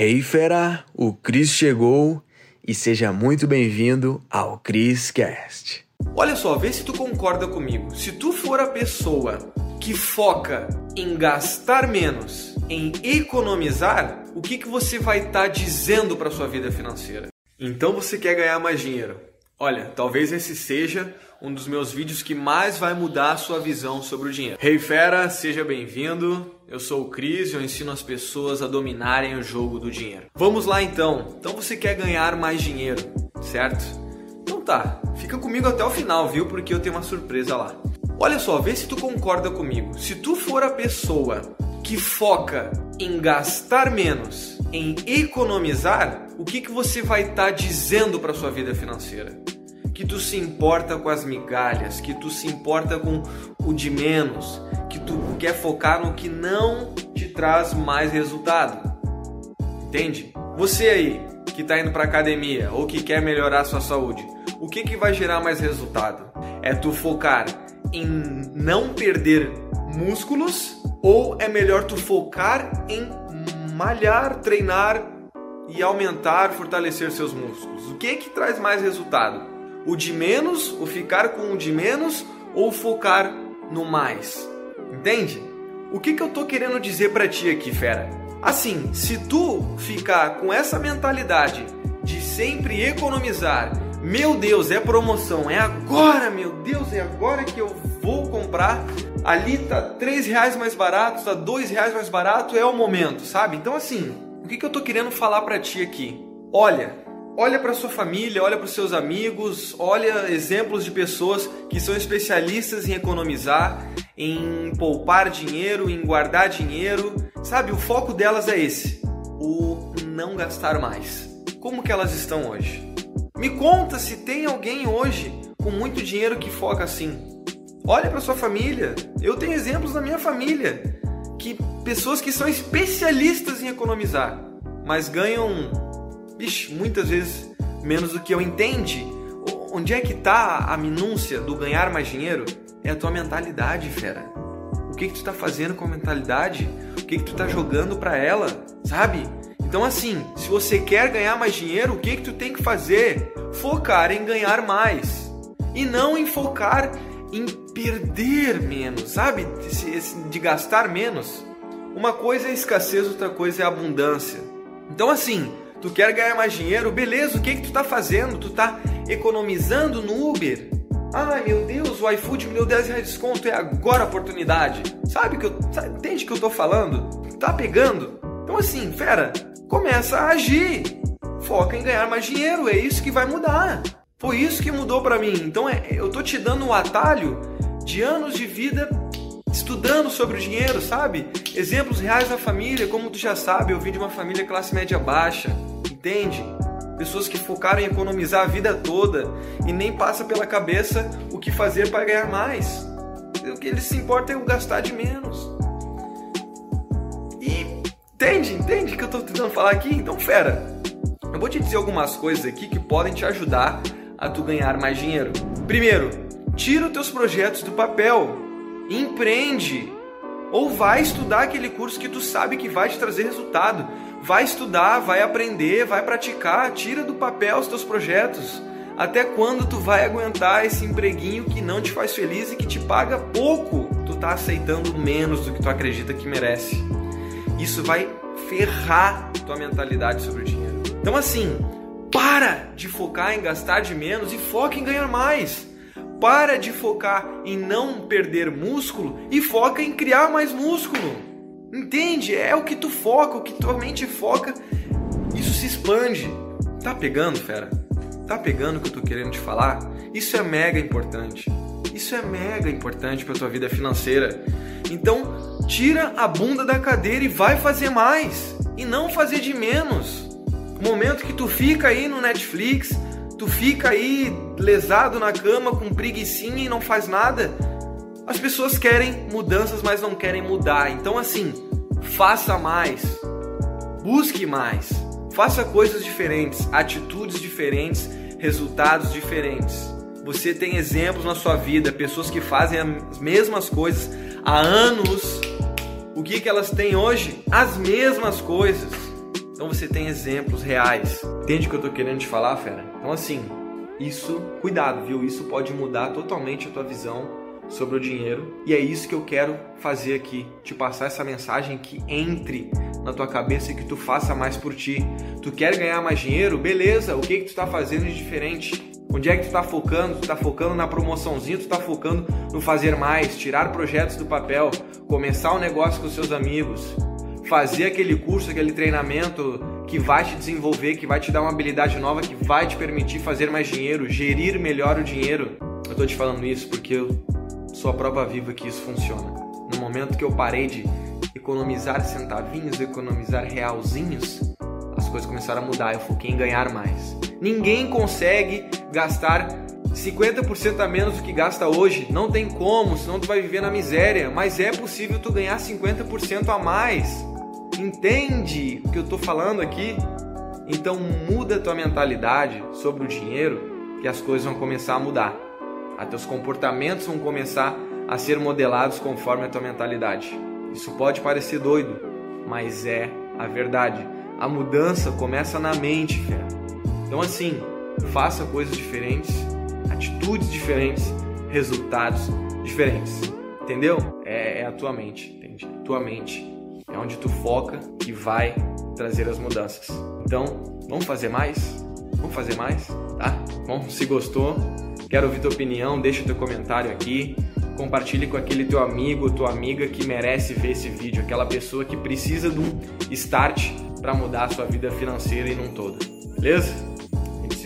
Hey fera, o Cris chegou e seja muito bem-vindo ao Chris Cast. Olha só, vê se tu concorda comigo. Se tu for a pessoa que foca em gastar menos, em economizar, o que, que você vai estar tá dizendo para sua vida financeira? Então você quer ganhar mais dinheiro. Olha, talvez esse seja um dos meus vídeos que mais vai mudar a sua visão sobre o dinheiro. Hey fera, seja bem-vindo. Eu sou o Cris e eu ensino as pessoas a dominarem o jogo do dinheiro. Vamos lá então. Então você quer ganhar mais dinheiro, certo? Então tá, fica comigo até o final, viu? Porque eu tenho uma surpresa lá. Olha só, vê se tu concorda comigo. Se tu for a pessoa que foca em gastar menos, em economizar, o que, que você vai estar tá dizendo para sua vida financeira? que tu se importa com as migalhas, que tu se importa com o de menos, que tu quer focar no que não te traz mais resultado. Entende? Você aí que está indo para academia ou que quer melhorar sua saúde, o que que vai gerar mais resultado? É tu focar em não perder músculos ou é melhor tu focar em malhar, treinar e aumentar, fortalecer seus músculos? O que que traz mais resultado? o de menos, o ficar com o de menos ou focar no mais. Entende? O que, que eu tô querendo dizer para ti aqui, fera? Assim, se tu ficar com essa mentalidade de sempre economizar, meu Deus, é promoção, é agora, meu Deus, é agora que eu vou comprar. Ali tá três reais mais barato, tá dois reais mais barato, é o momento, sabe? Então assim, o que, que eu tô querendo falar para ti aqui? Olha, Olha para sua família, olha para seus amigos, olha exemplos de pessoas que são especialistas em economizar, em poupar dinheiro, em guardar dinheiro. Sabe, o foco delas é esse: o não gastar mais. Como que elas estão hoje? Me conta se tem alguém hoje com muito dinheiro que foca assim. Olha para sua família. Eu tenho exemplos na minha família que pessoas que são especialistas em economizar, mas ganham bicho, muitas vezes menos do que eu entende. Onde é que tá a minúcia do ganhar mais dinheiro? É a tua mentalidade, fera. O que que tu tá fazendo com a mentalidade? O que que tu tá jogando para ela, sabe? Então assim, se você quer ganhar mais dinheiro, o que que tu tem que fazer? Focar em ganhar mais e não em focar em perder menos, sabe? De gastar menos. Uma coisa é escassez, outra coisa é abundância. Então assim, Tu quer ganhar mais dinheiro? Beleza, o que que tu tá fazendo? Tu tá economizando no Uber? Ai meu Deus, o iFood me deu 10 reais de desconto, é agora a oportunidade. Sabe que eu. Sabe, entende que eu tô falando? Tá pegando? Então assim, fera, começa a agir. Foca em ganhar mais dinheiro, é isso que vai mudar. Foi isso que mudou para mim. Então é, eu tô te dando um atalho de anos de vida estudando sobre o dinheiro, sabe? Exemplos reais da família, como tu já sabe, eu vim de uma família classe média baixa, entende? Pessoas que focaram em economizar a vida toda e nem passa pela cabeça o que fazer para ganhar mais. O que eles se importam é o gastar de menos. Entende? Entende que eu tô tentando falar aqui? Então, fera, eu vou te dizer algumas coisas aqui que podem te ajudar a tu ganhar mais dinheiro. Primeiro, tira os teus projetos do papel empreende ou vai estudar aquele curso que tu sabe que vai te trazer resultado. Vai estudar, vai aprender, vai praticar, tira do papel os teus projetos. Até quando tu vai aguentar esse empreguinho que não te faz feliz e que te paga pouco? Tu tá aceitando menos do que tu acredita que merece. Isso vai ferrar tua mentalidade sobre o dinheiro. Então assim, para de focar em gastar de menos e foca em ganhar mais. Para de focar em não perder músculo e foca em criar mais músculo. Entende? É o que tu foca, o que tua mente foca, isso se expande. Tá pegando, fera? Tá pegando o que eu tô querendo te falar? Isso é mega importante. Isso é mega importante para tua vida financeira. Então, tira a bunda da cadeira e vai fazer mais e não fazer de menos. O momento que tu fica aí no Netflix, tu fica aí lesado na cama com preguiçinha e não faz nada. As pessoas querem mudanças, mas não querem mudar. Então assim, faça mais. Busque mais. Faça coisas diferentes, atitudes diferentes, resultados diferentes. Você tem exemplos na sua vida, pessoas que fazem as mesmas coisas há anos. O que, que elas têm hoje? As mesmas coisas. Então você tem exemplos reais. Entende o que eu tô querendo te falar, fera? Então assim, isso, cuidado, viu? Isso pode mudar totalmente a tua visão sobre o dinheiro. E é isso que eu quero fazer aqui, te passar essa mensagem que entre na tua cabeça e que tu faça mais por ti. Tu quer ganhar mais dinheiro? Beleza, o que que tu tá fazendo de diferente? Onde é que tu tá focando? Tu tá focando na promoçãozinha, tu tá focando no fazer mais, tirar projetos do papel, começar um negócio com seus amigos, fazer aquele curso, aquele treinamento que vai te desenvolver, que vai te dar uma habilidade nova, que vai te permitir fazer mais dinheiro, gerir melhor o dinheiro. Eu tô te falando isso porque eu sou a prova viva que isso funciona. No momento que eu parei de economizar centavinhos, economizar realzinhos, as coisas começaram a mudar. Eu foquei em ganhar mais. Ninguém consegue gastar 50% a menos do que gasta hoje. Não tem como, senão tu vai viver na miséria. Mas é possível tu ganhar 50% a mais. Entende o que eu estou falando aqui? Então muda a tua mentalidade sobre o dinheiro que as coisas vão começar a mudar. Os teus comportamentos vão começar a ser modelados conforme a tua mentalidade. Isso pode parecer doido, mas é a verdade. A mudança começa na mente, fé. Então assim, faça coisas diferentes, atitudes diferentes, resultados diferentes. Entendeu? É, é a tua mente, entende? Tua mente é onde tu foca que vai trazer as mudanças. Então, vamos fazer mais? Vamos fazer mais, tá? Bom, se gostou, quero ouvir tua opinião, deixa teu comentário aqui, compartilhe com aquele teu amigo, tua amiga que merece ver esse vídeo, aquela pessoa que precisa de um start para mudar a sua vida financeira e num todo. Beleza?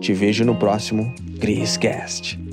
Te vejo no próximo Criscast.